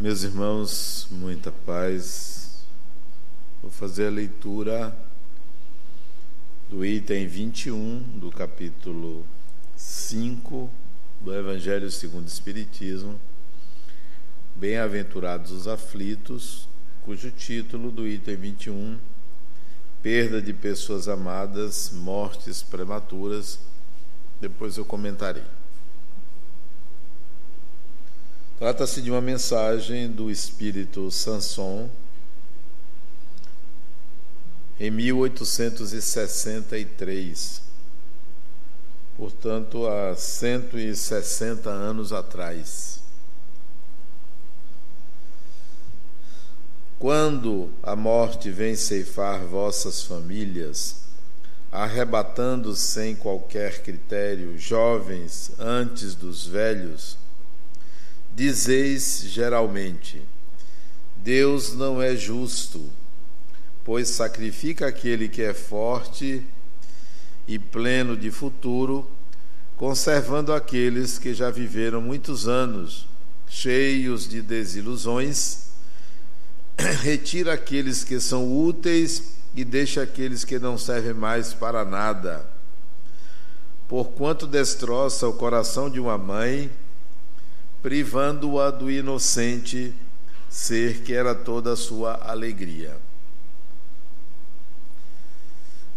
Meus irmãos, muita paz. Vou fazer a leitura do item 21 do capítulo 5 do Evangelho segundo o Espiritismo. Bem-aventurados os aflitos, cujo título do item 21, Perda de pessoas amadas, mortes prematuras. Depois eu comentarei. Trata-se de uma mensagem do espírito Sanson em 1863, portanto, há 160 anos atrás. Quando a morte vem ceifar vossas famílias, arrebatando sem qualquer critério jovens antes dos velhos, Dizeis geralmente: Deus não é justo, pois sacrifica aquele que é forte e pleno de futuro, conservando aqueles que já viveram muitos anos, cheios de desilusões, retira aqueles que são úteis e deixa aqueles que não servem mais para nada. Porquanto destroça o coração de uma mãe, privando-a do inocente ser que era toda a sua alegria.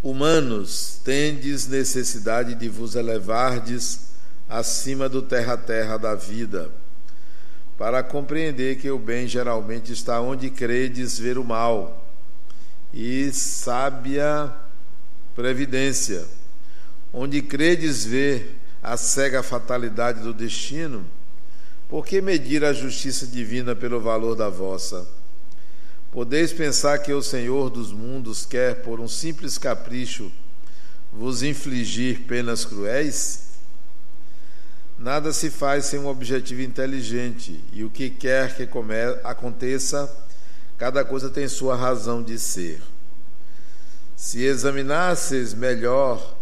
Humanos, tendes necessidade de vos elevardes acima do terra-terra da vida, para compreender que o bem geralmente está onde credes ver o mal, e sábia previdência, onde credes ver a cega fatalidade do destino, por que medir a justiça divina pelo valor da vossa? Podeis pensar que o Senhor dos mundos quer, por um simples capricho, vos infligir penas cruéis? Nada se faz sem um objetivo inteligente, e o que quer que aconteça, cada coisa tem sua razão de ser. Se examinasseis melhor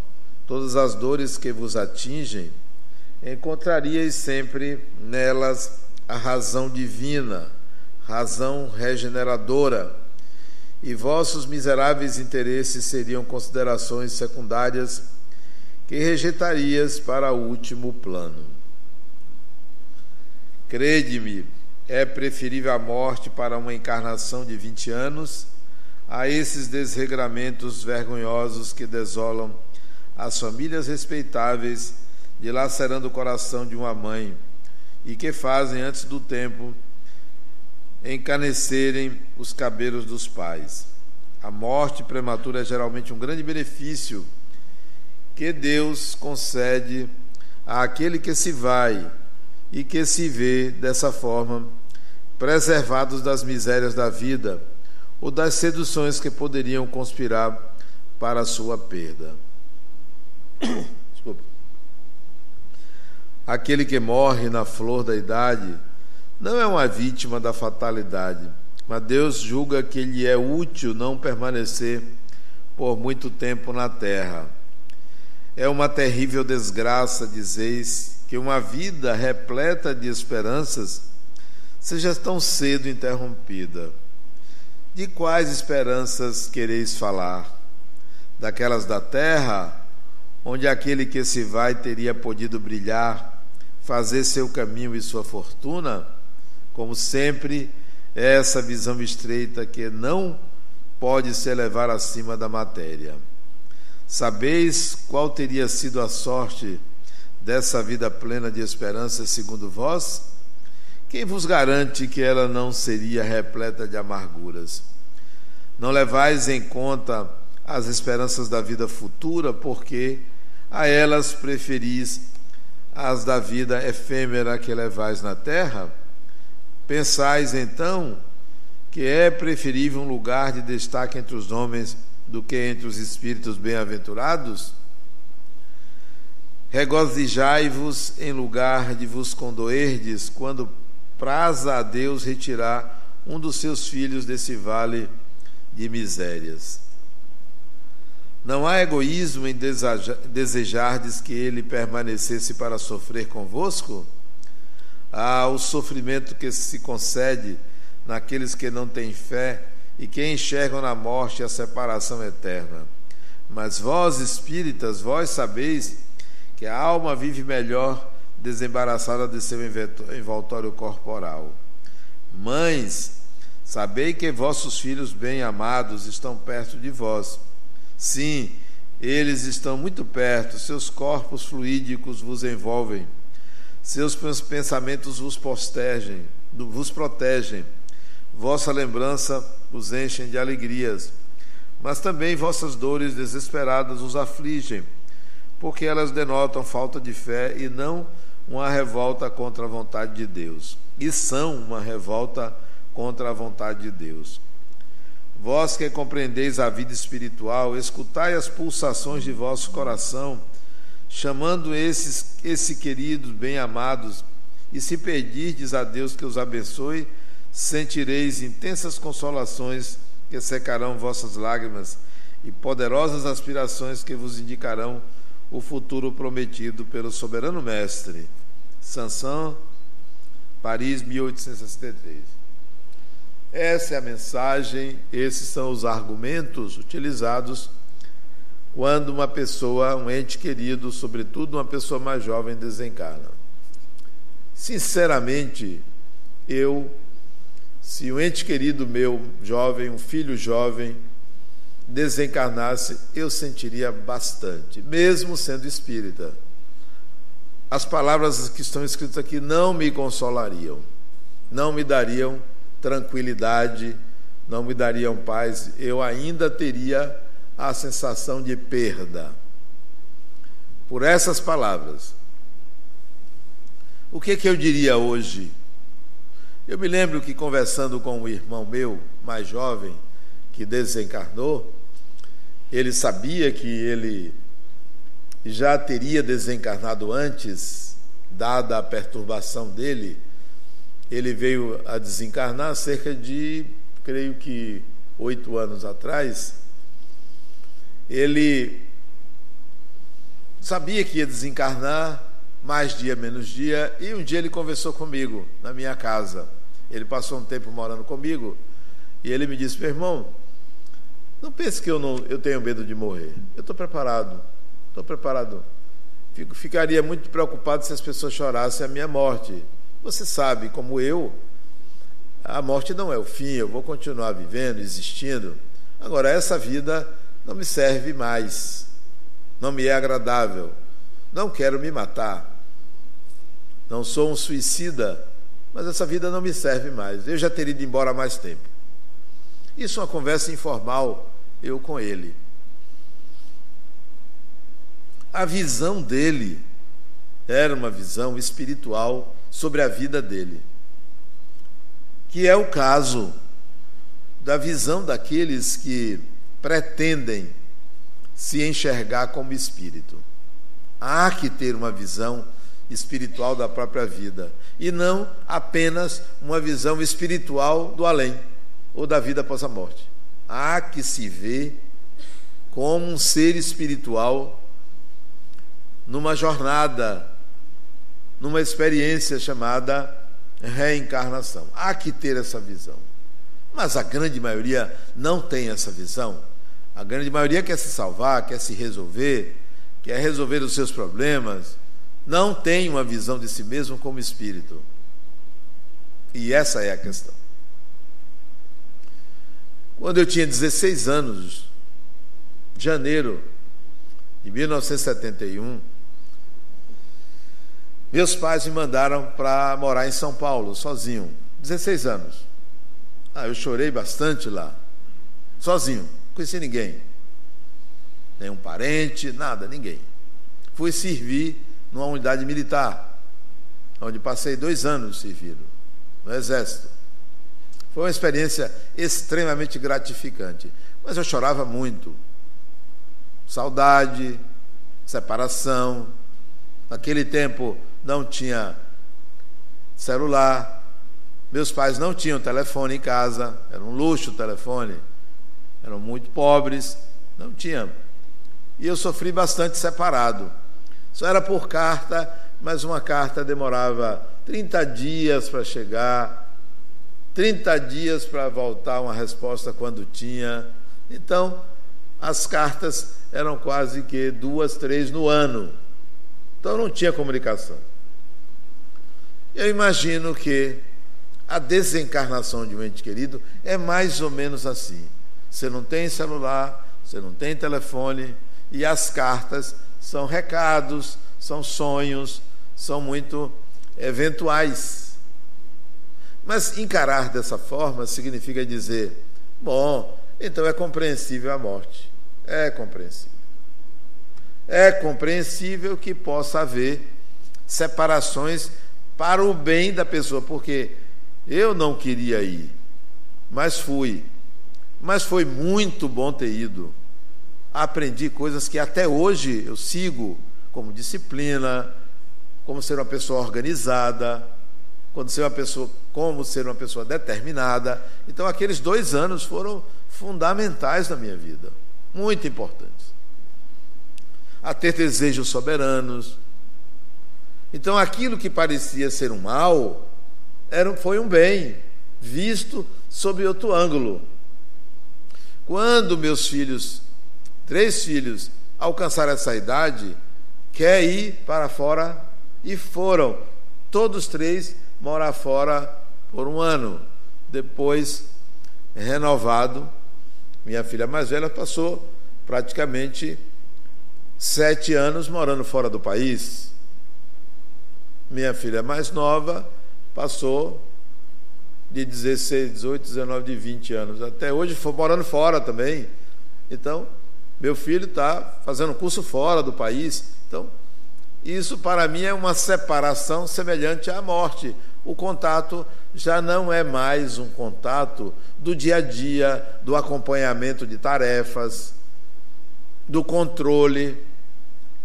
todas as dores que vos atingem, encontraríeis sempre nelas a razão divina, razão regeneradora, e vossos miseráveis interesses seriam considerações secundárias que rejeitarias para o último plano. Crede-me, é preferível a morte para uma encarnação de 20 anos a esses desregramentos vergonhosos que desolam as famílias respeitáveis dilacerando o coração de uma mãe, e que fazem antes do tempo encanecerem os cabelos dos pais. A morte prematura é geralmente um grande benefício que Deus concede àquele que se vai e que se vê dessa forma preservados das misérias da vida ou das seduções que poderiam conspirar para a sua perda. Aquele que morre na flor da idade não é uma vítima da fatalidade, mas Deus julga que lhe é útil não permanecer por muito tempo na terra. É uma terrível desgraça, dizeis, que uma vida repleta de esperanças seja tão cedo interrompida. De quais esperanças quereis falar? Daquelas da terra, onde aquele que se vai teria podido brilhar fazer seu caminho e sua fortuna, como sempre, é essa visão estreita que não pode se elevar acima da matéria. Sabeis qual teria sido a sorte dessa vida plena de esperança segundo vós? Quem vos garante que ela não seria repleta de amarguras? Não levais em conta as esperanças da vida futura, porque a elas preferis as da vida efêmera que levais na terra, pensais então que é preferível um lugar de destaque entre os homens do que entre os espíritos bem-aventurados? Regozijai-vos em lugar de vos condoerdes, quando praza a Deus retirar um dos seus filhos desse vale de misérias. Não há egoísmo em desejardes que ele permanecesse para sofrer convosco? ao sofrimento que se concede naqueles que não têm fé e que enxergam na morte a separação eterna. Mas vós, espíritas, vós sabeis que a alma vive melhor desembaraçada de seu envoltório corporal. Mães, sabei que vossos filhos bem-amados estão perto de vós. Sim, eles estão muito perto, seus corpos fluídicos vos envolvem, seus pensamentos vos vos protegem. Vossa lembrança os enchem de alegrias, mas também vossas dores desesperadas os afligem, porque elas denotam falta de fé e não uma revolta contra a vontade de Deus. E são uma revolta contra a vontade de Deus. Vós que compreendeis a vida espiritual, escutai as pulsações de vosso coração, chamando esses esse queridos bem-amados, e se pedirdes a Deus que os abençoe, sentireis intensas consolações que secarão vossas lágrimas e poderosas aspirações que vos indicarão o futuro prometido pelo soberano mestre. Sanson, Paris, 1863. Essa é a mensagem, esses são os argumentos utilizados quando uma pessoa, um ente querido, sobretudo uma pessoa mais jovem, desencarna. Sinceramente, eu, se um ente querido meu, jovem, um filho jovem, desencarnasse, eu sentiria bastante, mesmo sendo espírita. As palavras que estão escritas aqui não me consolariam, não me dariam tranquilidade, não me dariam paz, eu ainda teria a sensação de perda. Por essas palavras. O que, que eu diria hoje? Eu me lembro que conversando com um irmão meu, mais jovem, que desencarnou, ele sabia que ele já teria desencarnado antes, dada a perturbação dele. Ele veio a desencarnar cerca de, creio que, oito anos atrás. Ele sabia que ia desencarnar, mais dia, menos dia, e um dia ele conversou comigo na minha casa. Ele passou um tempo morando comigo e ele me disse: meu irmão, não pense que eu, não, eu tenho medo de morrer. Eu estou preparado. Estou preparado. Fico, ficaria muito preocupado se as pessoas chorassem a minha morte. Você sabe, como eu, a morte não é o fim, eu vou continuar vivendo, existindo. Agora, essa vida não me serve mais, não me é agradável, não quero me matar, não sou um suicida, mas essa vida não me serve mais, eu já teria ido embora há mais tempo. Isso é uma conversa informal eu com ele. A visão dele era uma visão espiritual sobre a vida dele, que é o caso da visão daqueles que pretendem se enxergar como espírito. Há que ter uma visão espiritual da própria vida e não apenas uma visão espiritual do além ou da vida após a morte há que se ver como um ser espiritual numa jornada, numa experiência chamada reencarnação. Há que ter essa visão. Mas a grande maioria não tem essa visão. A grande maioria quer se salvar, quer se resolver, quer resolver os seus problemas, não tem uma visão de si mesmo como espírito. E essa é a questão. Quando eu tinha 16 anos, janeiro de 1971, meus pais me mandaram para morar em São Paulo, sozinho, 16 anos. Ah, eu chorei bastante lá, sozinho, não conheci ninguém. Nenhum parente, nada, ninguém. Fui servir numa unidade militar, onde passei dois anos servindo, no Exército. Foi uma experiência extremamente gratificante. Mas eu chorava muito. Saudade, separação. Naquele tempo não tinha celular. Meus pais não tinham telefone em casa. Era um luxo o telefone. Eram muito pobres. Não tinham. E eu sofri bastante separado. Só era por carta, mas uma carta demorava 30 dias para chegar, 30 dias para voltar uma resposta quando tinha. Então, as cartas eram quase que duas, três no ano. Então não tinha comunicação. Eu imagino que a desencarnação de um ente querido é mais ou menos assim. Você não tem celular, você não tem telefone, e as cartas são recados, são sonhos, são muito eventuais. Mas encarar dessa forma significa dizer: bom, então é compreensível a morte. É compreensível. É compreensível que possa haver separações para o bem da pessoa, porque eu não queria ir, mas fui. Mas foi muito bom ter ido. Aprendi coisas que até hoje eu sigo, como disciplina, como ser uma pessoa organizada, como ser uma pessoa, como ser uma pessoa determinada. Então aqueles dois anos foram fundamentais na minha vida, muito importantes. A ter desejos soberanos. Então aquilo que parecia ser um mal, era, foi um bem, visto sob outro ângulo. Quando meus filhos, três filhos, alcançaram essa idade, quer ir para fora e foram todos três morar fora por um ano. Depois, renovado, minha filha mais velha passou praticamente sete anos morando fora do país. Minha filha mais nova passou de 16, 18, 19, de 20 anos. Até hoje foi morando fora também. Então, meu filho está fazendo curso fora do país. Então, isso para mim é uma separação semelhante à morte. O contato já não é mais um contato do dia a dia, do acompanhamento de tarefas, do controle.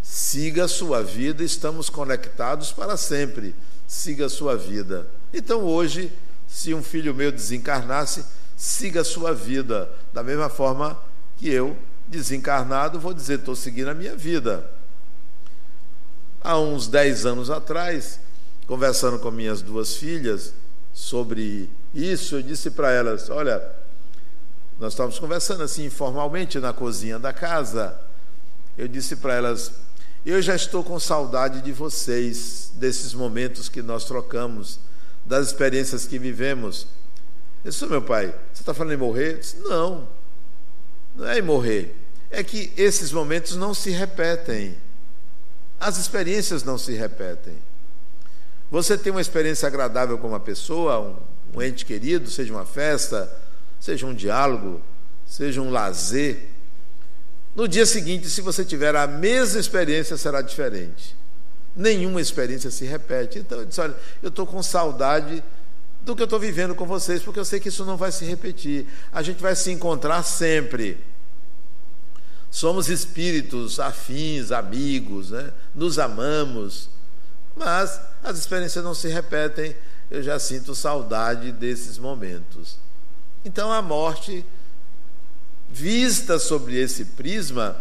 Siga a sua vida, estamos conectados para sempre siga a sua vida. Então hoje, se um filho meu desencarnasse, siga a sua vida, da mesma forma que eu, desencarnado, vou dizer, estou seguindo a minha vida. Há uns dez anos atrás, conversando com minhas duas filhas sobre isso, eu disse para elas: olha, nós estávamos conversando assim informalmente na cozinha da casa. Eu disse para elas: eu já estou com saudade de vocês, desses momentos que nós trocamos, das experiências que vivemos. Eu disse, meu pai, você está falando em morrer? Eu disse, não, não é em morrer. É que esses momentos não se repetem. As experiências não se repetem. Você tem uma experiência agradável com uma pessoa, um, um ente querido, seja uma festa, seja um diálogo, seja um lazer no dia seguinte, se você tiver a mesma experiência, será diferente. Nenhuma experiência se repete. Então, eu disse: olha, eu estou com saudade do que eu estou vivendo com vocês, porque eu sei que isso não vai se repetir. A gente vai se encontrar sempre. Somos espíritos afins, amigos, né? nos amamos, mas as experiências não se repetem. Eu já sinto saudade desses momentos. Então, a morte vista sobre esse prisma,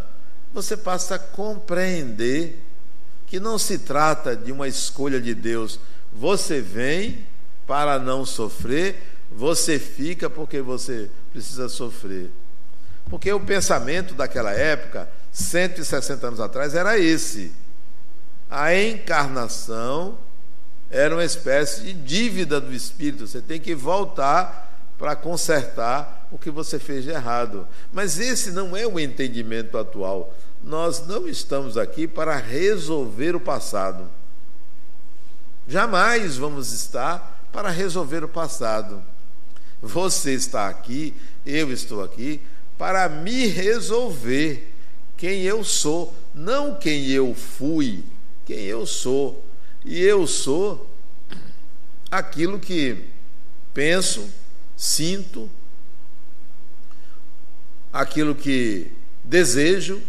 você passa a compreender que não se trata de uma escolha de Deus. Você vem para não sofrer, você fica porque você precisa sofrer. Porque o pensamento daquela época, 160 anos atrás, era esse. A encarnação era uma espécie de dívida do espírito. Você tem que voltar para consertar o que você fez de errado. Mas esse não é o entendimento atual. Nós não estamos aqui para resolver o passado. Jamais vamos estar para resolver o passado. Você está aqui, eu estou aqui para me resolver quem eu sou, não quem eu fui, quem eu sou. E eu sou aquilo que penso, sinto, aquilo que desejo,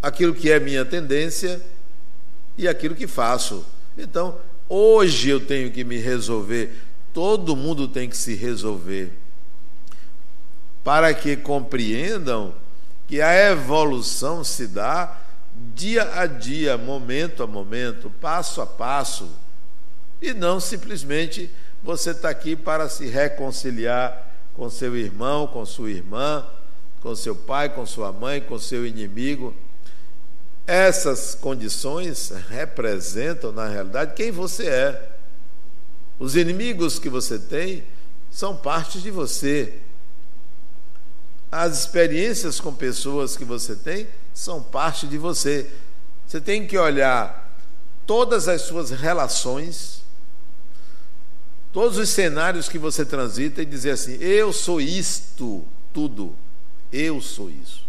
aquilo que é minha tendência e aquilo que faço. Então, hoje eu tenho que me resolver, todo mundo tem que se resolver, para que compreendam que a evolução se dá dia a dia, momento a momento, passo a passo. E não simplesmente você está aqui para se reconciliar com seu irmão, com sua irmã, com seu pai, com sua mãe, com seu inimigo. Essas condições representam, na realidade, quem você é. Os inimigos que você tem são partes de você. As experiências com pessoas que você tem são parte de você. Você tem que olhar todas as suas relações, todos os cenários que você transita e dizer assim: eu sou isto, tudo. Eu sou isso.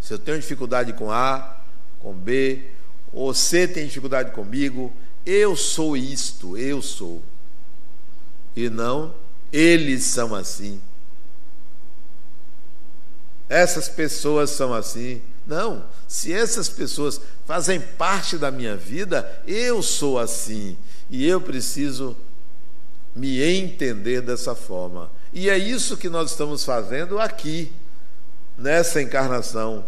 Se eu tenho dificuldade com A, com B, ou C tem dificuldade comigo, eu sou isto, eu sou. E não eles são assim. Essas pessoas são assim. Não, se essas pessoas fazem parte da minha vida, eu sou assim. E eu preciso me entender dessa forma. E é isso que nós estamos fazendo aqui, nessa encarnação.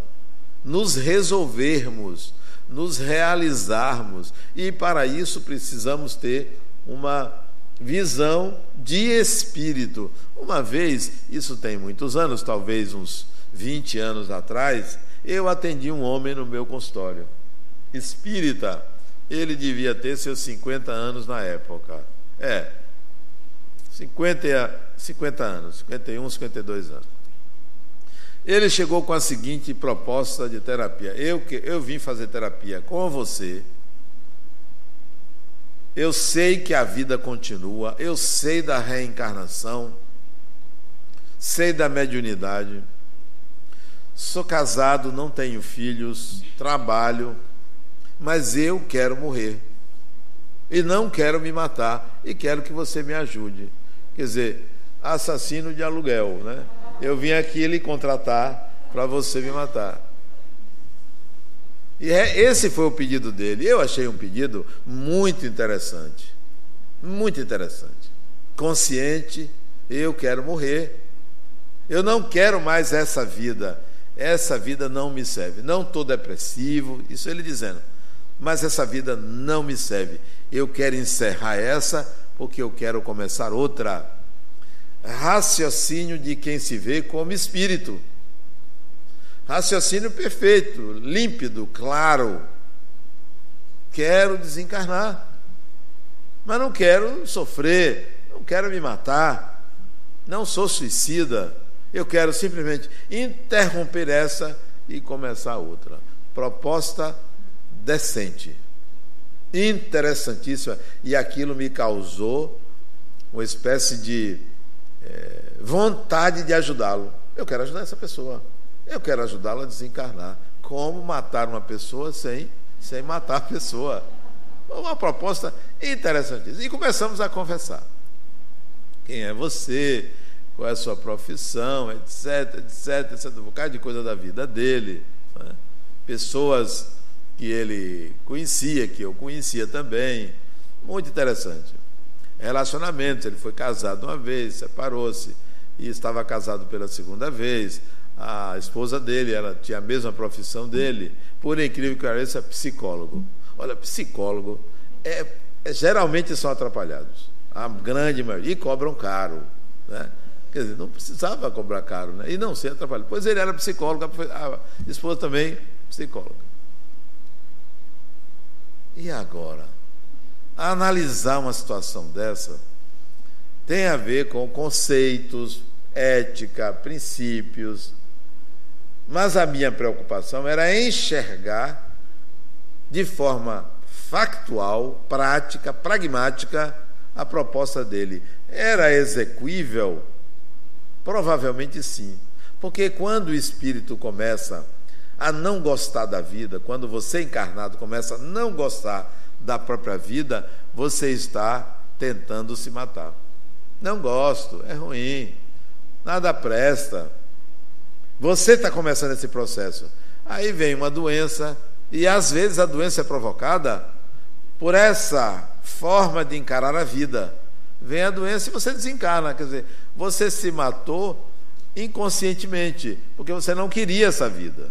Nos resolvermos, nos realizarmos. E para isso precisamos ter uma visão de espírito. Uma vez, isso tem muitos anos, talvez uns 20 anos atrás, eu atendi um homem no meu consultório. Espírita, ele devia ter seus 50 anos na época. É, 50, 50 anos, 51, 52 anos. Ele chegou com a seguinte proposta de terapia: eu, eu vim fazer terapia com você. Eu sei que a vida continua, eu sei da reencarnação, sei da mediunidade. Sou casado, não tenho filhos, trabalho, mas eu quero morrer. E não quero me matar, e quero que você me ajude. Quer dizer, assassino de aluguel, né? Eu vim aqui lhe contratar para você me matar. E é, esse foi o pedido dele. Eu achei um pedido muito interessante. Muito interessante. Consciente, eu quero morrer. Eu não quero mais essa vida. Essa vida não me serve. Não estou depressivo, isso ele dizendo. Mas essa vida não me serve. Eu quero encerrar essa porque eu quero começar outra. Raciocínio de quem se vê como espírito. Raciocínio perfeito, límpido, claro. Quero desencarnar, mas não quero sofrer, não quero me matar, não sou suicida. Eu quero simplesmente interromper essa e começar outra. Proposta decente interessantíssima, e aquilo me causou uma espécie de é, vontade de ajudá-lo. Eu quero ajudar essa pessoa. Eu quero ajudá-la a desencarnar. Como matar uma pessoa sem, sem matar a pessoa? Uma proposta interessantíssima. E começamos a conversar. Quem é você? Qual é a sua profissão? Etc, etc, etc. Um bocado de coisa da vida dele. Né? Pessoas que ele conhecia, que eu conhecia também. Muito interessante. Relacionamentos, ele foi casado uma vez, separou-se e estava casado pela segunda vez. A esposa dele, ela tinha a mesma profissão dele, por incrível que pareça, psicólogo. Olha, psicólogo é, é, geralmente são atrapalhados. A grande maioria, e cobram caro. Né? Quer dizer, não precisava cobrar caro, né? e não ser atrapalhado. Pois ele era psicólogo, a esposa também psicóloga. E agora? Analisar uma situação dessa tem a ver com conceitos, ética, princípios. Mas a minha preocupação era enxergar de forma factual, prática, pragmática a proposta dele. Era execuível? Provavelmente sim. Porque quando o espírito começa a não gostar da vida, quando você encarnado começa a não gostar da própria vida, você está tentando se matar. Não gosto, é ruim, nada presta. Você está começando esse processo. Aí vem uma doença, e às vezes a doença é provocada por essa forma de encarar a vida. Vem a doença e você desencarna, quer dizer, você se matou inconscientemente, porque você não queria essa vida.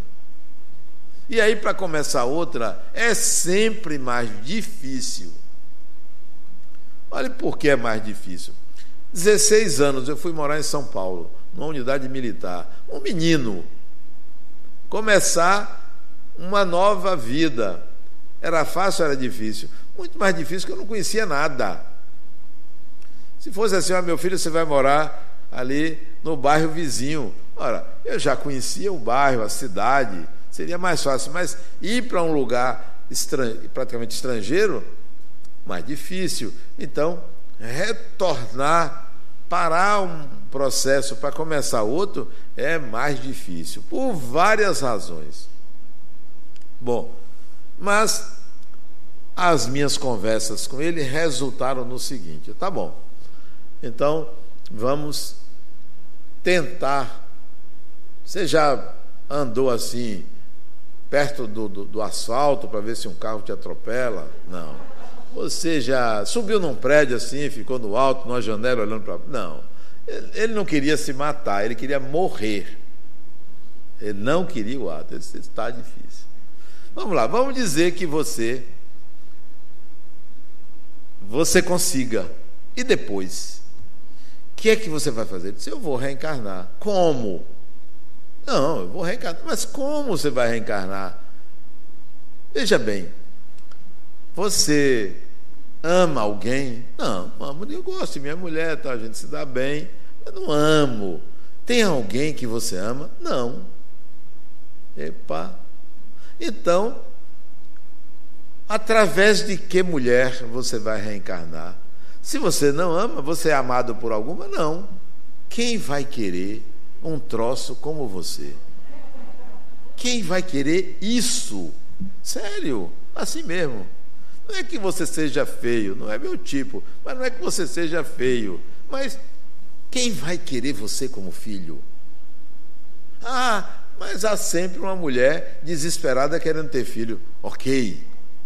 E aí, para começar outra, é sempre mais difícil. Olha por que é mais difícil. 16 anos eu fui morar em São Paulo, numa unidade militar. Um menino começar uma nova vida. Era fácil, era difícil. Muito mais difícil que eu não conhecia nada. Se fosse assim, meu filho, você vai morar ali no bairro vizinho. Ora, eu já conhecia o bairro, a cidade, seria mais fácil, mas ir para um lugar praticamente estrangeiro, mais difícil. Então, retornar, parar um processo para começar outro, é mais difícil, por várias razões. Bom, mas as minhas conversas com ele resultaram no seguinte: tá bom, então vamos tentar. Você já andou assim, perto do, do, do asfalto, para ver se um carro te atropela? Não. Você já subiu num prédio assim, ficou no alto, numa janela olhando para. Não. Ele não queria se matar, ele queria morrer. Ele não queria o ato. Ele está difícil. Vamos lá, vamos dizer que você você consiga. E depois? O que é que você vai fazer? Ele disse, eu vou reencarnar. Como? Não, eu vou reencarnar. Mas como você vai reencarnar? Veja bem, você ama alguém? Não, amo, eu gosto de minha mulher, tá, a gente se dá bem. Eu não amo. Tem alguém que você ama? Não. Epa, então, através de que mulher você vai reencarnar? Se você não ama, você é amado por alguma? Não. Quem vai querer um troço como você? Quem vai querer isso? Sério, assim mesmo. Não é que você seja feio, não é meu tipo, mas não é que você seja feio. Mas quem vai querer você como filho? Ah, mas há sempre uma mulher desesperada querendo ter filho. Ok,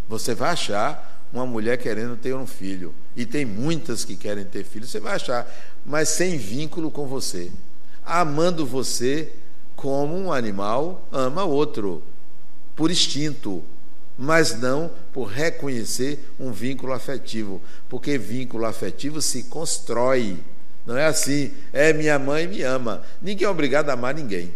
você vai achar uma mulher querendo ter um filho. E tem muitas que querem ter filho, você vai achar, mas sem vínculo com você. Amando você como um animal ama outro, por instinto, mas não por reconhecer um vínculo afetivo, porque vínculo afetivo se constrói. Não é assim, é minha mãe me ama. Ninguém é obrigado a amar ninguém.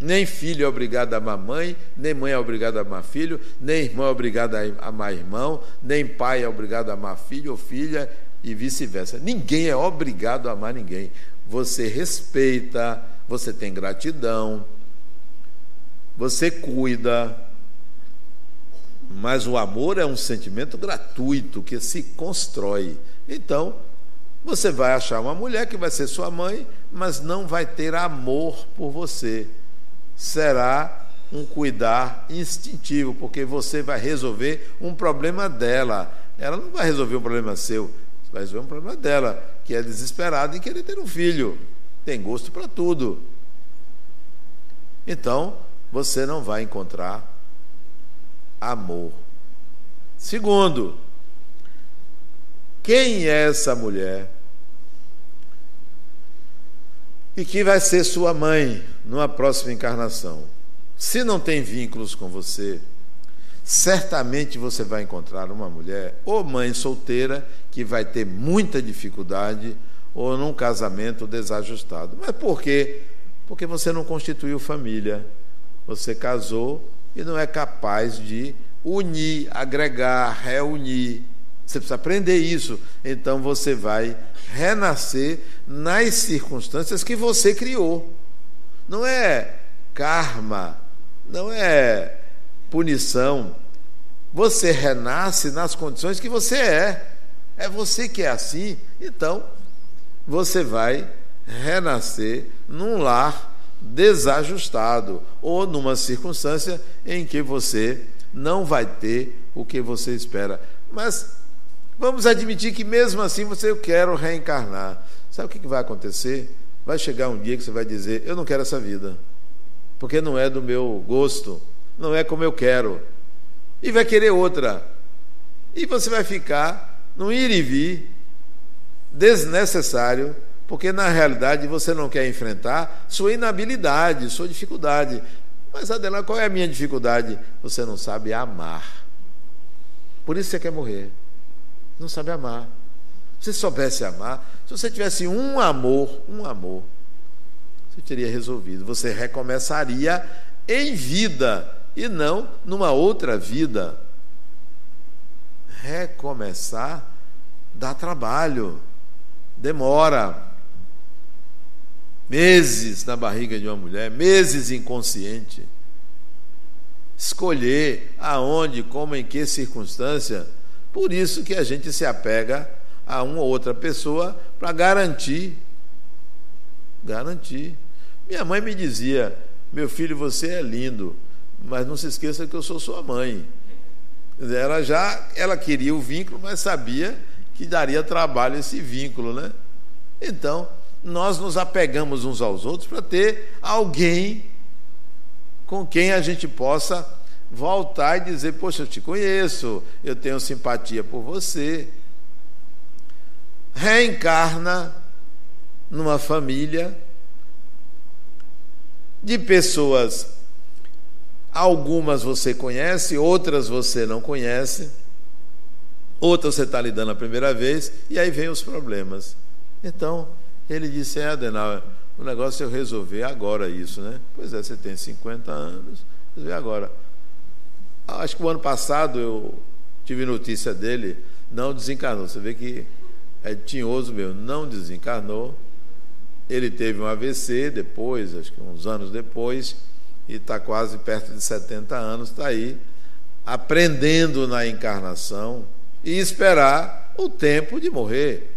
Nem filho é obrigado a amar mãe, nem mãe é obrigado a amar filho, nem irmão é obrigado a amar irmão, nem pai é obrigado a amar filho ou filha e vice-versa. Ninguém é obrigado a amar ninguém. Você respeita, você tem gratidão, você cuida, mas o amor é um sentimento gratuito que se constrói. Então, você vai achar uma mulher que vai ser sua mãe, mas não vai ter amor por você será um cuidar instintivo, porque você vai resolver um problema dela. Ela não vai resolver um problema seu, vai resolver um problema dela, que é desesperada em querer ter um filho. Tem gosto para tudo. Então, você não vai encontrar amor. Segundo, quem é essa mulher e que vai ser sua mãe numa próxima encarnação. Se não tem vínculos com você, certamente você vai encontrar uma mulher ou mãe solteira que vai ter muita dificuldade ou num casamento desajustado. Mas por quê? Porque você não constituiu família. Você casou e não é capaz de unir, agregar, reunir. Você precisa aprender isso. Então você vai renascer nas circunstâncias que você criou. Não é karma, não é punição. Você renasce nas condições que você é. É você que é assim. Então, você vai renascer num lar desajustado ou numa circunstância em que você não vai ter o que você espera. Mas Vamos admitir que mesmo assim você eu quero reencarnar. Sabe o que vai acontecer? Vai chegar um dia que você vai dizer: Eu não quero essa vida, porque não é do meu gosto, não é como eu quero. E vai querer outra. E você vai ficar num ir e vir desnecessário, porque na realidade você não quer enfrentar sua inabilidade, sua dificuldade. Mas Adela, qual é a minha dificuldade? Você não sabe amar. Por isso você quer morrer não sabe amar. Se você soubesse amar, se você tivesse um amor, um amor, você teria resolvido. Você recomeçaria em vida e não numa outra vida. Recomeçar dá trabalho, demora. Meses na barriga de uma mulher, meses inconsciente. Escolher aonde, como, em que circunstância. Por isso que a gente se apega a uma ou outra pessoa para garantir. Garantir. Minha mãe me dizia: Meu filho, você é lindo, mas não se esqueça que eu sou sua mãe. Ela já ela queria o vínculo, mas sabia que daria trabalho esse vínculo, né? Então, nós nos apegamos uns aos outros para ter alguém com quem a gente possa voltar e dizer: Poxa, eu te conheço, eu tenho simpatia por você. Reencarna numa família de pessoas, algumas você conhece, outras você não conhece, outras você está lidando a primeira vez, e aí vem os problemas. Então, ele disse: É, Adenauer, o negócio é eu resolver agora isso, né? Pois é, você tem 50 anos, resolver agora. Acho que o ano passado eu tive notícia dele, não desencarnou. Você vê que é tinhoso mesmo, não desencarnou. Ele teve um AVC depois, acho que uns anos depois, e está quase perto de 70 anos, está aí aprendendo na encarnação e esperar o tempo de morrer.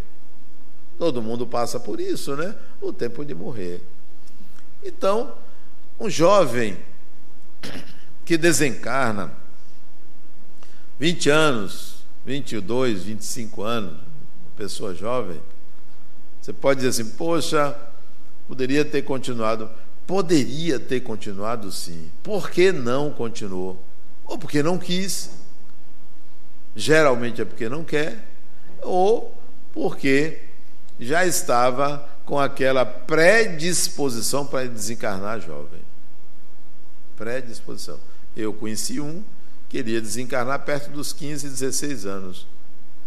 Todo mundo passa por isso, né? O tempo de morrer. Então, um jovem que desencarna 20 anos, 22, 25 anos, pessoa jovem, você pode dizer assim: poxa, poderia ter continuado. Poderia ter continuado sim. Por que não continuou? Ou porque não quis. Geralmente é porque não quer, ou porque já estava com aquela predisposição para desencarnar jovem. Predisposição. Eu conheci um, queria desencarnar perto dos 15, 16 anos.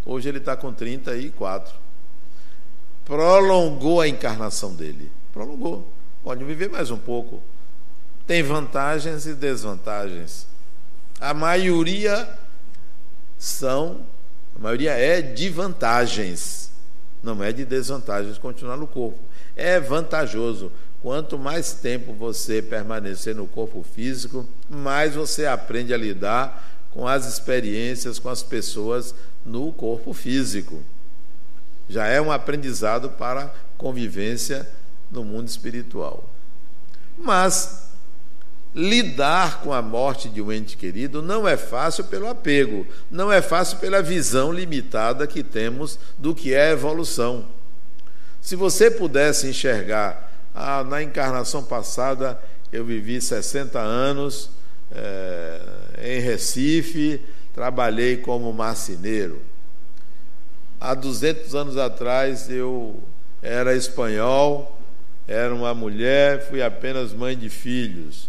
Hoje ele está com 34 prolongou a encarnação dele. Prolongou. Pode viver mais um pouco. Tem vantagens e desvantagens. A maioria são, a maioria é de vantagens, não é de desvantagens continuar no corpo. É vantajoso. Quanto mais tempo você permanecer no corpo físico, mais você aprende a lidar com as experiências, com as pessoas no corpo físico já é um aprendizado para convivência no mundo espiritual. Mas lidar com a morte de um ente querido não é fácil pelo apego, não é fácil pela visão limitada que temos do que é evolução. Se você pudesse enxergar, ah, na encarnação passada eu vivi 60 anos é, em Recife, trabalhei como marceneiro há 200 anos atrás eu era espanhol, era uma mulher, fui apenas mãe de filhos.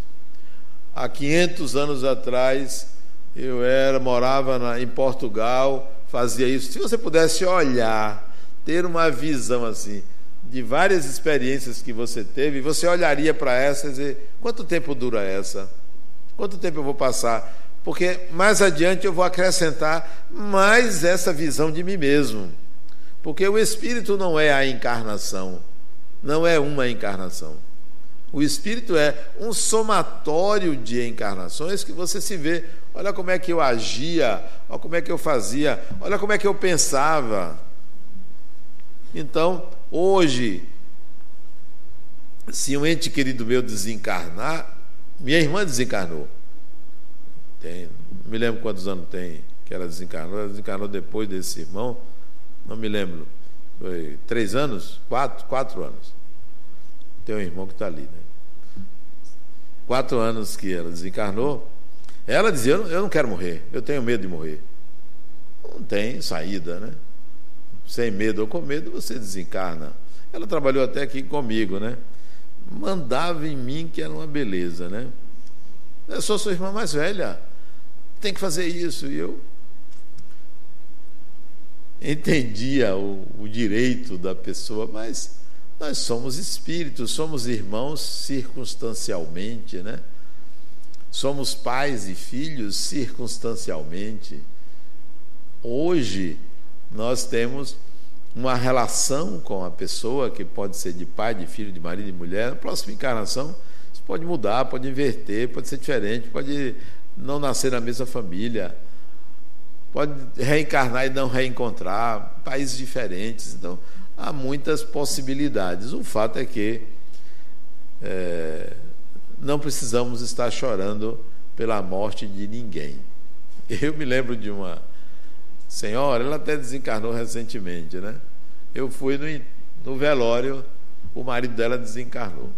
Há 500 anos atrás eu era morava na, em Portugal, fazia isso. Se você pudesse olhar, ter uma visão assim de várias experiências que você teve, você olharia para essa e dizer: quanto tempo dura essa? Quanto tempo eu vou passar? porque mais adiante eu vou acrescentar mais essa visão de mim mesmo. Porque o espírito não é a encarnação, não é uma encarnação. O espírito é um somatório de encarnações que você se vê. Olha como é que eu agia, olha como é que eu fazia, olha como é que eu pensava. Então, hoje, se um ente querido meu desencarnar, minha irmã desencarnou. Tem, não me lembro quantos anos tem que ela desencarnou. Ela desencarnou depois desse irmão, não me lembro. Foi três anos? Quatro? Quatro anos. Tem um irmão que está ali, né? Quatro anos que ela desencarnou. Ela dizia: Eu não quero morrer, eu tenho medo de morrer. Não tem saída, né? Sem medo ou com medo, você desencarna. Ela trabalhou até aqui comigo, né? Mandava em mim que era uma beleza, né? Eu sou sua irmã mais velha tem que fazer isso. E eu entendia o, o direito da pessoa, mas nós somos espíritos, somos irmãos circunstancialmente, né? Somos pais e filhos circunstancialmente. Hoje nós temos uma relação com a pessoa que pode ser de pai, de filho, de marido e mulher. Na próxima encarnação, isso pode mudar, pode inverter, pode ser diferente, pode não nascer na mesma família pode reencarnar e não reencontrar, países diferentes. Então, há muitas possibilidades. O fato é que é, não precisamos estar chorando pela morte de ninguém. Eu me lembro de uma senhora, ela até desencarnou recentemente, né? Eu fui no, no velório, o marido dela desencarnou.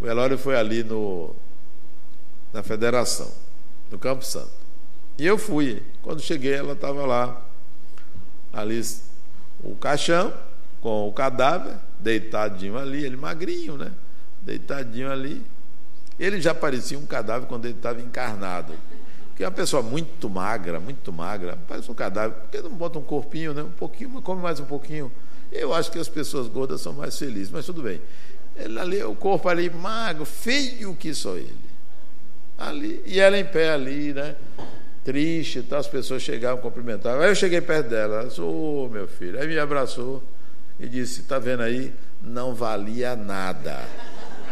O velório foi ali no, na Federação, no Campo Santo. E eu fui. Quando cheguei, ela estava lá, ali, o caixão, com o cadáver, deitadinho ali, ele magrinho, né? Deitadinho ali. Ele já parecia um cadáver quando ele estava encarnado. Porque é uma pessoa muito magra, muito magra, parece um cadáver. Por que não bota um corpinho, né? Um pouquinho, come mais um pouquinho. Eu acho que as pessoas gordas são mais felizes, mas tudo bem. Ele ali, o corpo ali magro, feio que só ele. Ali, e ela em pé ali, né? Triste, tá? as pessoas chegavam, cumprimentavam. Aí eu cheguei perto dela, ela disse, ô oh, meu filho, aí me abraçou e disse, tá vendo aí? Não valia nada.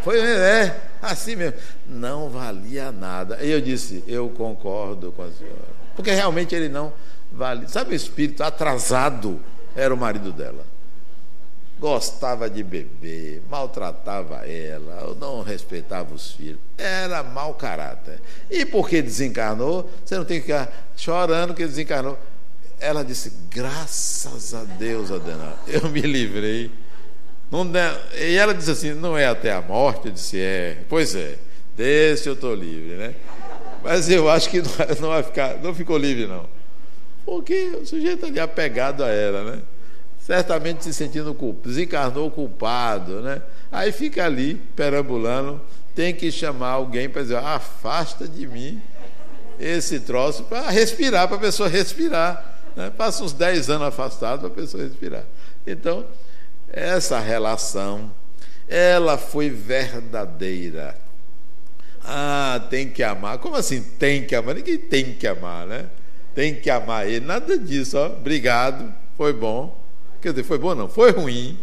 Foi, é, assim mesmo, não valia nada. E eu disse, eu concordo com a senhora. Porque realmente ele não valia. Sabe o espírito atrasado? Era o marido dela gostava de beber, maltratava ela, não respeitava os filhos, era mau caráter. E porque desencarnou, você não tem que ficar chorando que desencarnou. Ela disse: graças a Deus, Adena, eu me livrei. E ela disse assim: não é até a morte? Eu disse: é, pois é, desse eu estou livre, né? Mas eu acho que não vai ficar, não ficou livre, não. Porque o sujeito ali apegado a ela, né? Certamente se sentindo culpado, desencarnou culpado, né? Aí fica ali, perambulando, tem que chamar alguém para dizer, afasta de mim esse troço para respirar, para a pessoa respirar. Né? Passa uns 10 anos afastado para a pessoa respirar. Então, essa relação, ela foi verdadeira. Ah, tem que amar. Como assim tem que amar? Ninguém tem que amar, né? Tem que amar ele. Nada disso, ó. Obrigado, foi bom. Quer dizer, foi bom não, foi ruim,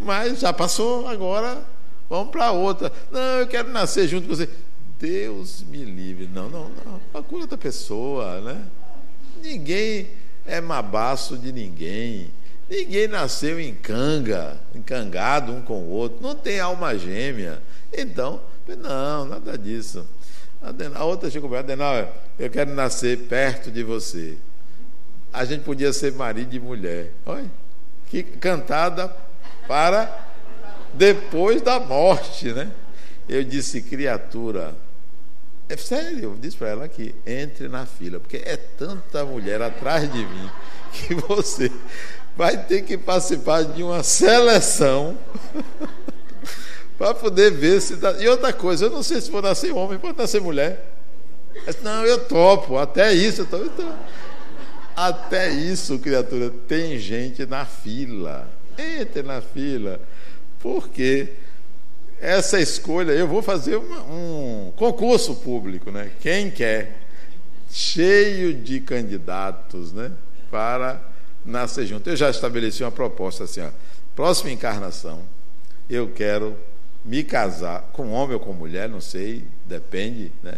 mas já passou, agora vamos para outra. Não, eu quero nascer junto com você. Deus me livre. Não, não, não. Procura da pessoa, né? Ninguém é mabaço de ninguém. Ninguém nasceu em canga, encangado um com o outro. Não tem alma gêmea. Então, não, nada disso. A outra chegou para Adenal, eu quero nascer perto de você. A gente podia ser marido e mulher. Olha que cantada para depois da morte, né? Eu disse, criatura, é sério, eu disse para ela aqui, entre na fila, porque é tanta mulher atrás de mim que você vai ter que participar de uma seleção para poder ver se dá. E outra coisa, eu não sei se vou nascer homem, pode nascer mulher. Disse, não, eu topo, até isso eu topo. Então, até isso, criatura, tem gente na fila. Entre na fila. Porque essa escolha, eu vou fazer uma, um concurso público, né? Quem quer? Cheio de candidatos, né? Para nascer junto. Eu já estabeleci uma proposta assim, ó. Próxima encarnação, eu quero me casar com homem ou com mulher, não sei, depende, né?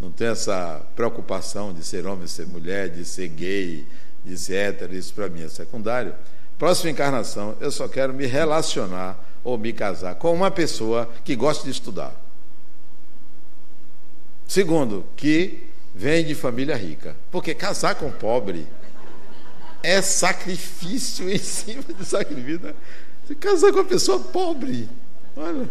Não tem essa preocupação de ser homem, ser mulher, de ser gay, de ser hétero, isso para mim é secundário. Próxima encarnação, eu só quero me relacionar ou me casar com uma pessoa que gosta de estudar. Segundo, que vem de família rica. Porque casar com pobre é sacrifício em cima de sacrifício. Né? Casar com uma pessoa pobre. Olha.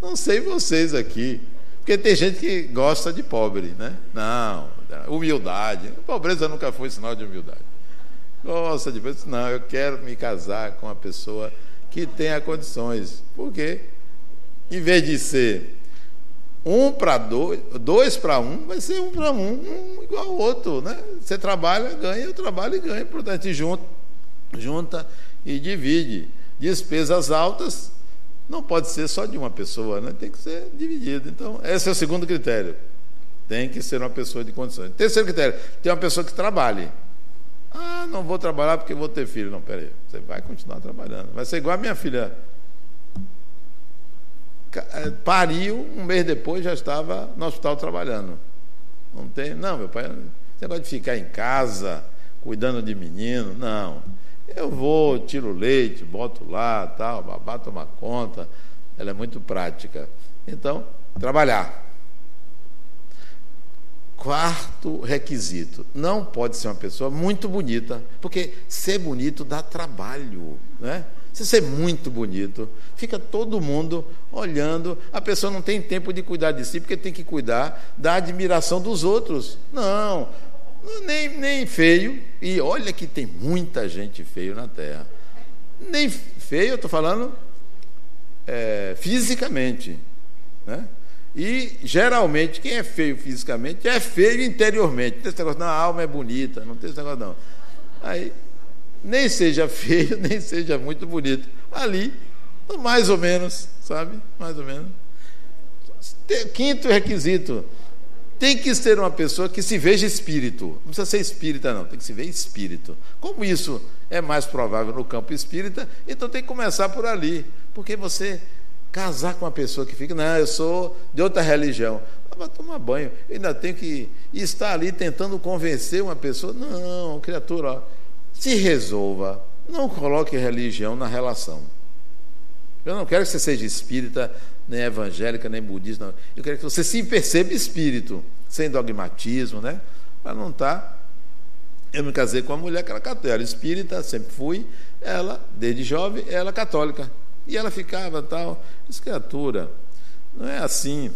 Não sei vocês aqui. Porque tem gente que gosta de pobre, né? Não, humildade. Pobreza nunca foi sinal de humildade. Gosta de pobre. Não, eu quero me casar com uma pessoa que tenha condições. Porque, em vez de ser um para dois, dois para um, vai ser um para um, um igual ao outro, né? Você trabalha, ganha, eu trabalho e ganho, portanto, junta, junta e divide. Despesas altas não pode ser só de uma pessoa, né? tem que ser dividido. Então, esse é o segundo critério. Tem que ser uma pessoa de condições. Terceiro critério, tem uma pessoa que trabalhe. Ah, não vou trabalhar porque vou ter filho. Não, peraí, você vai continuar trabalhando. Vai ser igual a minha filha é, pariu, um mês depois já estava no hospital trabalhando. Não tem, não, meu pai, você gosta de ficar em casa, cuidando de menino, não. Eu vou, tiro leite, boto lá, tal, babá toma conta. Ela é muito prática. Então, trabalhar. Quarto requisito: não pode ser uma pessoa muito bonita, porque ser bonito dá trabalho, né? Se ser muito bonito, fica todo mundo olhando, a pessoa não tem tempo de cuidar de si, porque tem que cuidar da admiração dos outros. Não, nem, nem feio, e olha que tem muita gente feio na Terra. Nem feio, eu estou falando é, fisicamente. Né? E geralmente quem é feio fisicamente é feio interiormente. Não tem esse negócio, não, a alma é bonita, não tem esse negócio, não. Aí nem seja feio, nem seja muito bonito. Ali, mais ou menos, sabe? Mais ou menos. Quinto requisito: tem que ser uma pessoa que se veja espírito. Não precisa ser espírita, não, tem que se ver espírito. Como isso é mais provável no campo espírita, então tem que começar por ali. Porque você casar com uma pessoa que fica, não, eu sou de outra religião. Vai tomar banho. Eu ainda tenho que estar ali tentando convencer uma pessoa. Não, criatura, ó, se resolva, não coloque religião na relação. Eu não quero que você seja espírita, nem evangélica, nem budista. Não. Eu quero que você se perceba espírito, sem dogmatismo, né? Para não. Tá. Eu me casei com uma mulher que era católica, era espírita, sempre fui. Ela, desde jovem, ela católica. E ela ficava tal. Diz, criatura, não é assim.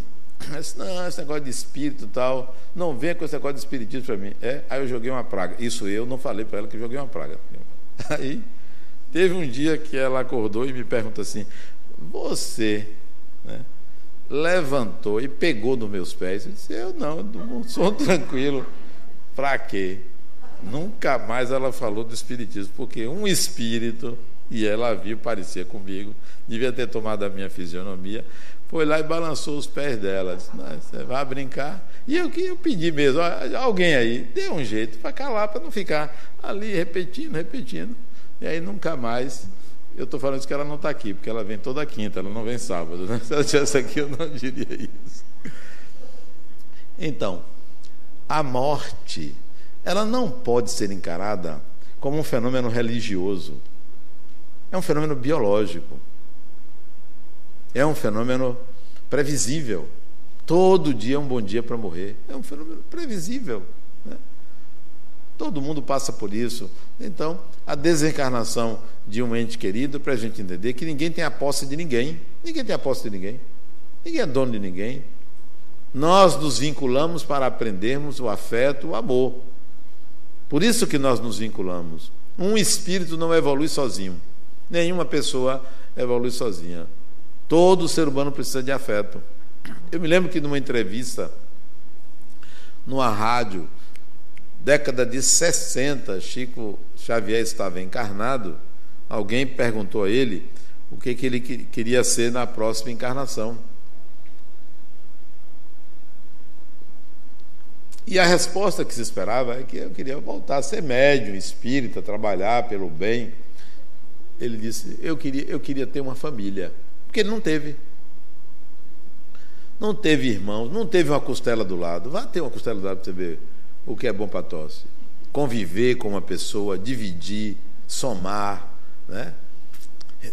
Disse, não, esse negócio de espírito tal, não venha com esse negócio de espiritismo para mim. É, aí eu joguei uma praga. Isso eu não falei para ela que joguei uma praga. Aí teve um dia que ela acordou e me perguntou assim: Você né, levantou e pegou nos meus pés? Eu disse: Eu não, eu sou tranquilo. Para quê? Nunca mais ela falou do espiritismo, porque um espírito, e ela viu, parecia comigo, devia ter tomado a minha fisionomia, foi lá e balançou os pés dela. Disse, você vai brincar? E eu que eu pedi mesmo, alguém aí, dê um jeito para calar, para não ficar ali repetindo, repetindo. E aí nunca mais. Eu estou falando isso que ela não está aqui, porque ela vem toda quinta, ela não vem sábado. Né? Se ela estivesse aqui, eu não diria isso. Então, a morte, ela não pode ser encarada como um fenômeno religioso. É um fenômeno biológico. É um fenômeno previsível. Todo dia é um bom dia para morrer. É um fenômeno previsível. Todo mundo passa por isso. Então, a desencarnação de um ente querido, para a gente entender que ninguém tem a posse de ninguém. Ninguém tem a posse de ninguém. Ninguém é dono de ninguém. Nós nos vinculamos para aprendermos o afeto, o amor. Por isso que nós nos vinculamos. Um espírito não evolui sozinho. Nenhuma pessoa evolui sozinha. Todo ser humano precisa de afeto. Eu me lembro que numa entrevista, numa rádio, década de 60, Chico Xavier estava encarnado, alguém perguntou a ele o que, que ele queria ser na próxima encarnação. E a resposta que se esperava é que eu queria voltar a ser médium, espírita, trabalhar pelo bem. Ele disse: eu queria, eu queria ter uma família. Porque ele não teve. Não teve irmãos, não teve uma costela do lado. Vá ter uma costela do lado para você ver o que é bom para tosse. Conviver com uma pessoa, dividir, somar, né?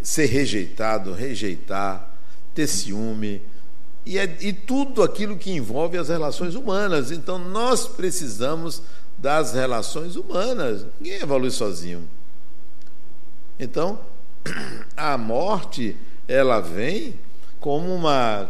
ser rejeitado, rejeitar, ter ciúme. E, é, e tudo aquilo que envolve as relações humanas. Então nós precisamos das relações humanas. Ninguém evolui sozinho. Então, a morte ela vem como uma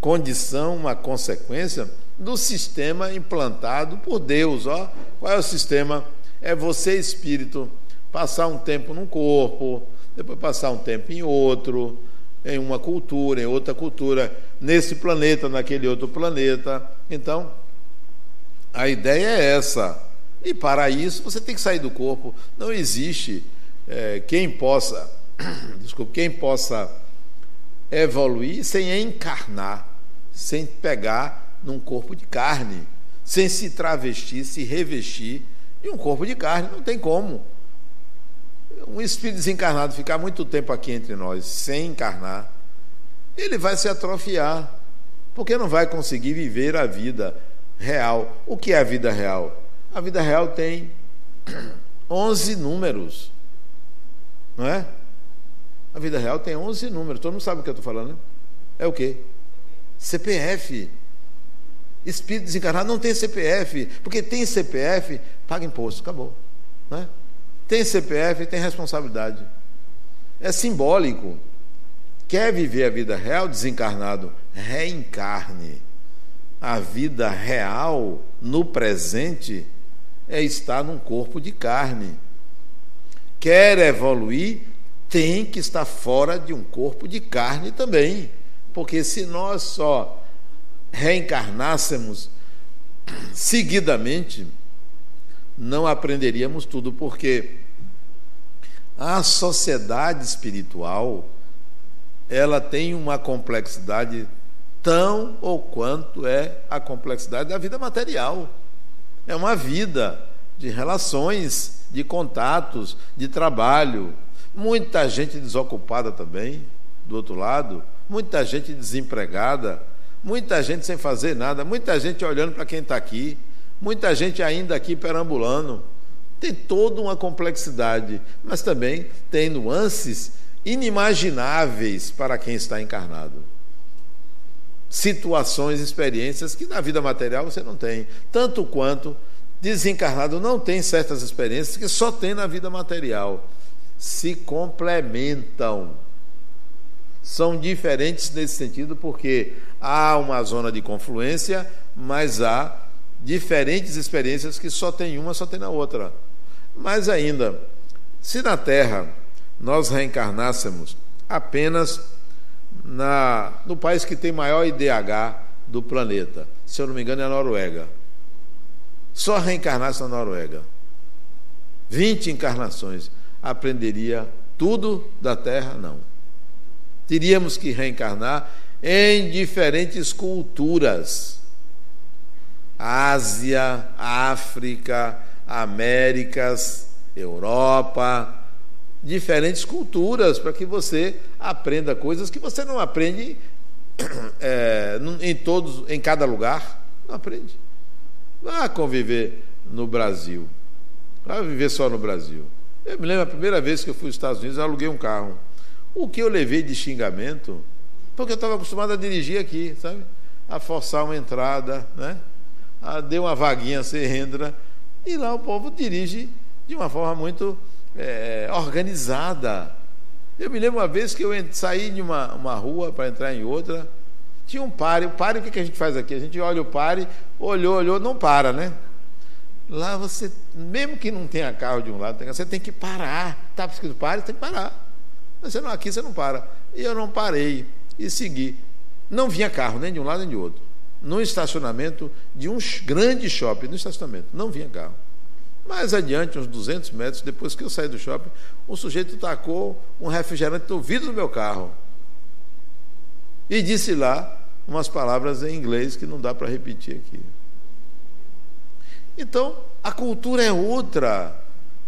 condição, uma consequência do sistema implantado por Deus. Ó. Qual é o sistema? É você, espírito, passar um tempo num corpo, depois passar um tempo em outro, em uma cultura, em outra cultura, nesse planeta, naquele outro planeta. Então, a ideia é essa. E para isso você tem que sair do corpo. Não existe é, quem possa, desculpe, quem possa evoluir sem encarnar, sem pegar num corpo de carne, sem se travestir, se revestir de um corpo de carne. Não tem como. Um espírito desencarnado ficar muito tempo aqui entre nós sem encarnar, ele vai se atrofiar, porque não vai conseguir viver a vida real. O que é a vida real? A vida real tem 11 números, não é? A vida real tem 11 números. Todo mundo sabe o que eu estou falando, né? É o quê? CPF. Espírito desencarnado não tem CPF, porque tem CPF, paga imposto, acabou. Não é? Tem CPF, tem responsabilidade. É simbólico. Quer viver a vida real, desencarnado? Reencarne. A vida real, no presente, é estar num corpo de carne. Quer evoluir? Tem que estar fora de um corpo de carne também. Porque se nós só reencarnássemos seguidamente, não aprenderíamos tudo, porque a sociedade espiritual ela tem uma complexidade tão ou quanto é a complexidade da vida material. É uma vida de relações, de contatos, de trabalho. Muita gente desocupada também, do outro lado, muita gente desempregada, muita gente sem fazer nada, muita gente olhando para quem está aqui, muita gente ainda aqui perambulando. Tem toda uma complexidade, mas também tem nuances inimagináveis para quem está encarnado. Situações, experiências que na vida material você não tem, tanto quanto desencarnado não tem certas experiências que só tem na vida material. Se complementam. São diferentes nesse sentido porque há uma zona de confluência, mas há diferentes experiências que só tem uma, só tem na outra. Mas ainda, se na Terra nós reencarnássemos apenas na, no país que tem maior IDH do planeta, se eu não me engano é a Noruega. Só reencarnasse na Noruega. 20 encarnações. Aprenderia tudo da Terra? Não. Teríamos que reencarnar em diferentes culturas. Ásia, África, Américas, Europa, diferentes culturas, para que você aprenda coisas que você não aprende é, em todos, em cada lugar. Não aprende. Vá conviver no Brasil. Vá viver só no Brasil. Eu me lembro a primeira vez que eu fui aos Estados Unidos, eu aluguei um carro. O que eu levei de xingamento, porque eu estava acostumado a dirigir aqui, sabe? A forçar uma entrada, né? A dar uma vaguinha sem renda. E lá o povo dirige de uma forma muito é, organizada. Eu me lembro uma vez que eu saí de uma, uma rua para entrar em outra, tinha um pare. O pare, o que, a gente faz aqui? A gente olha o pare, olhou, olhou, não para, né? Lá você, mesmo que não tenha carro de um lado, você tem que parar. Está escrito pare, tem que parar. Você não, aqui você não para. E eu não parei e segui. Não vinha carro, nem de um lado nem de outro. No estacionamento de um grande shopping, no estacionamento, não vinha carro. Mais adiante, uns 200 metros, depois que eu saí do shopping, um sujeito tacou um refrigerante no vidro do meu carro. E disse lá umas palavras em inglês que não dá para repetir aqui. Então, a cultura é outra,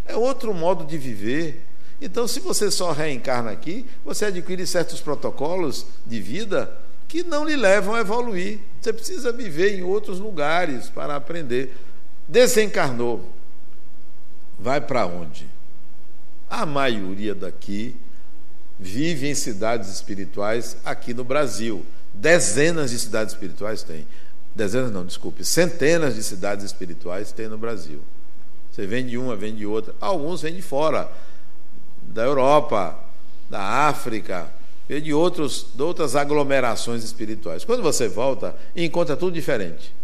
é outro modo de viver. Então, se você só reencarna aqui, você adquire certos protocolos de vida que não lhe levam a evoluir. Você precisa viver em outros lugares para aprender. Desencarnou. Vai para onde? A maioria daqui vive em cidades espirituais aqui no Brasil. Dezenas de cidades espirituais tem. Dezenas não, desculpe, centenas de cidades espirituais tem no Brasil. Você vem de uma, vem de outra. Alguns vêm de fora, da Europa, da África, vem de, outros, de outras aglomerações espirituais. Quando você volta, encontra tudo diferente.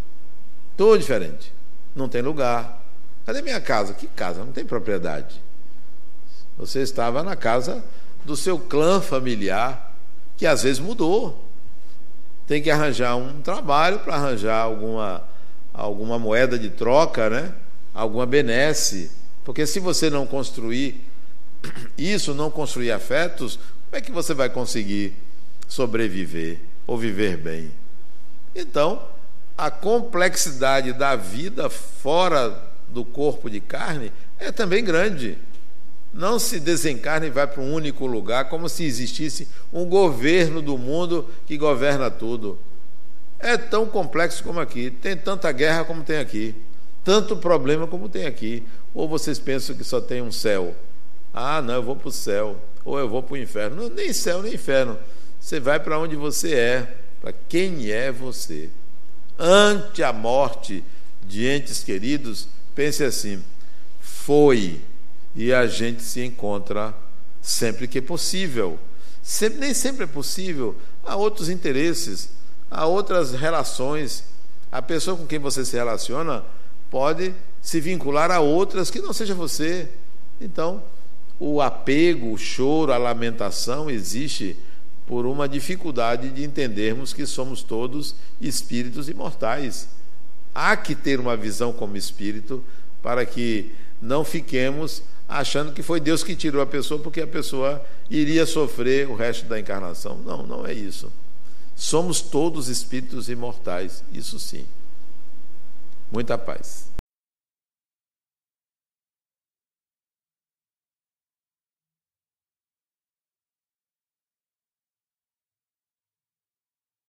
Tudo diferente. Não tem lugar. Cadê minha casa? Que casa? Não tem propriedade. Você estava na casa do seu clã familiar que às vezes mudou. Tem que arranjar um trabalho para arranjar alguma, alguma moeda de troca, né? alguma benesse. Porque se você não construir isso, não construir afetos, como é que você vai conseguir sobreviver ou viver bem? Então, a complexidade da vida fora do corpo de carne é também grande. Não se desencarna e vai para um único lugar, como se existisse um governo do mundo que governa tudo. É tão complexo como aqui. Tem tanta guerra como tem aqui. Tanto problema como tem aqui. Ou vocês pensam que só tem um céu? Ah, não, eu vou para o céu. Ou eu vou para o inferno. Não, nem céu, nem inferno. Você vai para onde você é, para quem é você. Ante a morte de entes queridos, pense assim: foi e a gente se encontra sempre que é possível. Sempre, nem sempre é possível. Há outros interesses, há outras relações. A pessoa com quem você se relaciona pode se vincular a outras que não seja você. Então, o apego, o choro, a lamentação existe por uma dificuldade de entendermos que somos todos espíritos imortais. Há que ter uma visão como espírito para que não fiquemos achando que foi Deus que tirou a pessoa porque a pessoa iria sofrer o resto da encarnação. Não, não é isso. Somos todos espíritos imortais, isso sim. Muita paz.